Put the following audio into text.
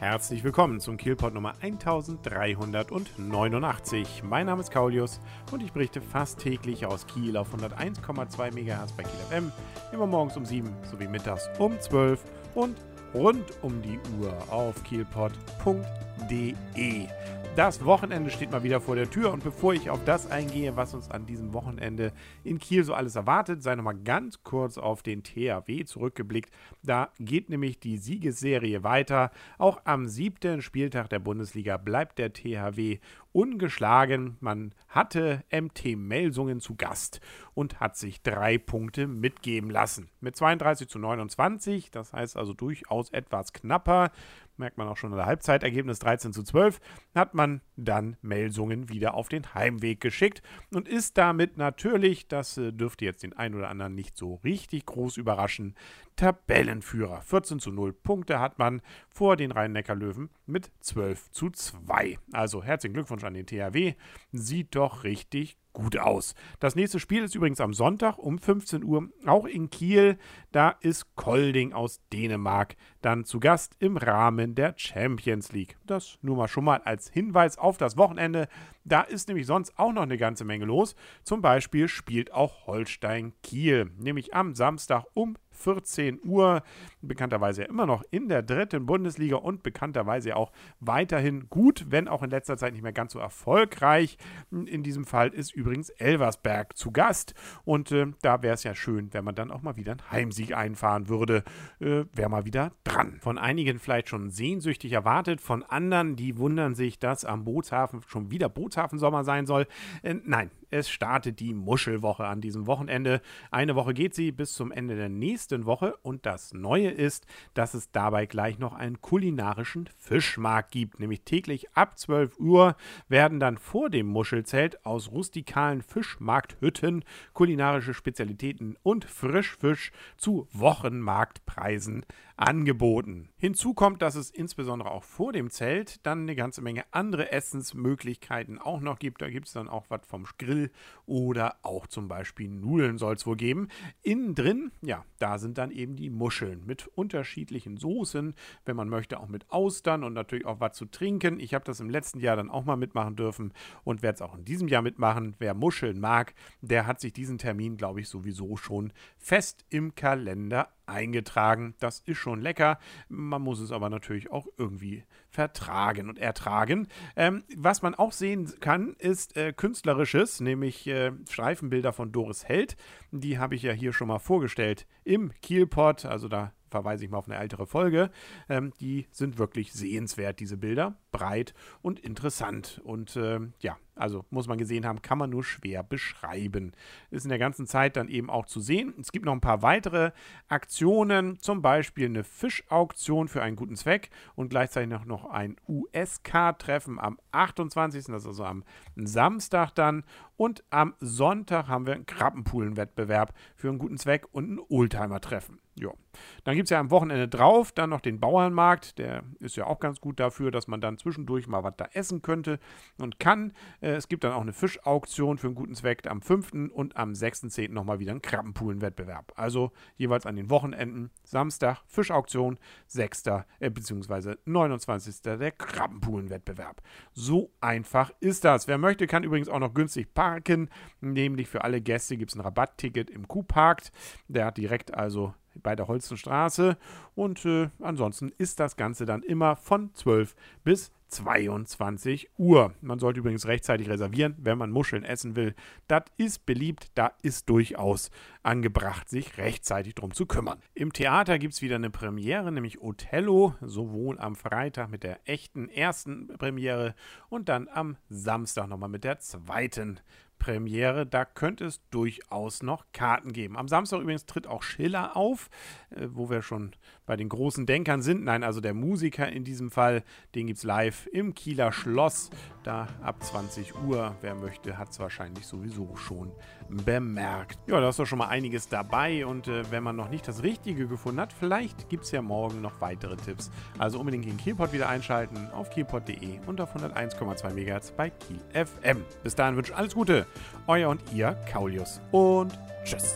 Herzlich willkommen zum Kielpot Nummer 1389. Mein Name ist Kaulius und ich berichte fast täglich aus Kiel auf 101,2 MHz bei Kiel FM, immer morgens um 7 sowie mittags um 12 und rund um die Uhr auf kielpot.de. Das Wochenende steht mal wieder vor der Tür und bevor ich auf das eingehe, was uns an diesem Wochenende in Kiel so alles erwartet, sei nochmal ganz kurz auf den THW zurückgeblickt. Da geht nämlich die Siegesserie weiter. Auch am siebten Spieltag der Bundesliga bleibt der THW ungeschlagen. Man hatte MT Melsungen zu Gast und hat sich drei Punkte mitgeben lassen. Mit 32 zu 29, das heißt also durchaus etwas knapper merkt man auch schon in der Halbzeitergebnis 13 zu 12, hat man dann Melsungen wieder auf den Heimweg geschickt und ist damit natürlich, das äh, dürfte jetzt den einen oder anderen nicht so richtig groß überraschen, Tabellenführer. 14 zu 0 Punkte hat man vor den Rhein-Neckar-Löwen mit 12 zu 2. Also herzlichen Glückwunsch an den THW. Sieht doch richtig gut aus. Das nächste Spiel ist übrigens am Sonntag um 15 Uhr, auch in Kiel. Da ist Kolding aus Dänemark dann zu Gast im Rahmen der Champions League. Das nur mal schon mal als Hinweis auf das Wochenende. Da ist nämlich sonst auch noch eine ganze Menge los. Zum Beispiel spielt auch Holstein Kiel, nämlich am Samstag um 14 Uhr. Bekannterweise immer noch in der dritten Bundesliga und bekannterweise auch weiterhin gut, wenn auch in letzter Zeit nicht mehr ganz so erfolgreich. In diesem Fall ist übrigens Elversberg zu Gast und äh, da wäre es ja schön, wenn man dann auch mal wieder einen Heimsieg einfahren würde. Äh, wäre mal wieder dran. Von einigen vielleicht schon sehnsüchtig erwartet, von anderen, die wundern sich, dass am Bootshafen schon wieder Bootshafensommer sein soll. Äh, nein, es startet die Muschelwoche an diesem Wochenende. Eine Woche geht sie bis zum Ende der nächsten Woche und das Neue ist, dass es dabei gleich noch einen kulinarischen Fischmarkt gibt. Nämlich täglich ab 12 Uhr werden dann vor dem Muschelzelt aus rustikalen Fischmarkthütten kulinarische Spezialitäten und Frischfisch zu Wochenmarktpreisen angeboten. Hinzu kommt, dass es insbesondere auch vor dem Zelt dann eine ganze Menge andere Essensmöglichkeiten auch noch gibt. Da gibt es dann auch was vom Grill oder auch zum Beispiel Nudeln soll es wohl geben. Innen drin, ja, da sind dann eben die Muscheln mit unterschiedlichen Soßen, wenn man möchte, auch mit Austern und natürlich auch was zu trinken. Ich habe das im letzten Jahr dann auch mal mitmachen dürfen und werde es auch in diesem Jahr mitmachen. Wer Muscheln mag, der hat sich diesen Termin, glaube ich, sowieso schon fest im Kalender eingetragen. Das ist schon lecker. Man muss es aber natürlich auch irgendwie vertragen und ertragen. Ähm, was man auch sehen kann, ist äh, künstlerisches, nämlich äh, Streifenbilder von Doris Held. Die habe ich ja hier schon mal vorgestellt im Kielpot. Also da verweise ich mal auf eine ältere Folge. Ähm, die sind wirklich sehenswert, diese Bilder. Breit und interessant. Und äh, ja, also muss man gesehen haben, kann man nur schwer beschreiben. Ist in der ganzen Zeit dann eben auch zu sehen. Es gibt noch ein paar weitere Aktionen, zum Beispiel eine Fischauktion für einen guten Zweck und gleichzeitig noch ein USK-Treffen am 28. Das ist also am Samstag dann. Und am Sonntag haben wir einen Krabbenpoolen-Wettbewerb für einen guten Zweck und ein Oldtimer-Treffen. Ja. Dann gibt es ja am Wochenende drauf dann noch den Bauernmarkt. Der ist ja auch ganz gut dafür, dass man dann zwischendurch mal was da essen könnte und kann. Äh, es gibt dann auch eine Fischauktion für einen guten Zweck am 5. und am 6.10. nochmal wieder einen Krabbenpoolen-Wettbewerb. Also jeweils an den Wochenenden. Samstag Fischauktion, 6. Äh, bzw. 29. der Krabbenpoolen-Wettbewerb. So einfach ist das. Wer möchte, kann übrigens auch noch günstig parken. Nämlich für alle Gäste gibt es ein Rabattticket im Q-Park. Der hat direkt also bei der Holzenstraße. Und äh, ansonsten ist das Ganze dann immer von 12 bis 22 Uhr. Man sollte übrigens rechtzeitig reservieren, wenn man Muscheln essen will. Das ist beliebt, da ist durchaus angebracht, sich rechtzeitig drum zu kümmern. Im Theater gibt es wieder eine Premiere, nämlich Othello, sowohl am Freitag mit der echten ersten Premiere und dann am Samstag nochmal mit der zweiten Premiere. Da könnte es durchaus noch Karten geben. Am Samstag übrigens tritt auch Schiller auf, äh, wo wir schon bei den großen Denkern sind. Nein, also der Musiker in diesem Fall, den gibt es live im Kieler Schloss. Da ab 20 Uhr. Wer möchte, hat es wahrscheinlich sowieso schon bemerkt. Ja, da ist doch schon mal einiges dabei. Und äh, wenn man noch nicht das Richtige gefunden hat, vielleicht gibt es ja morgen noch weitere Tipps. Also unbedingt den Kielpot wieder einschalten auf kielpot.de und auf 101,2 MHz bei Kiel FM. Bis dahin wünsche ich alles Gute. Euer und ihr, Kaulius. Und tschüss.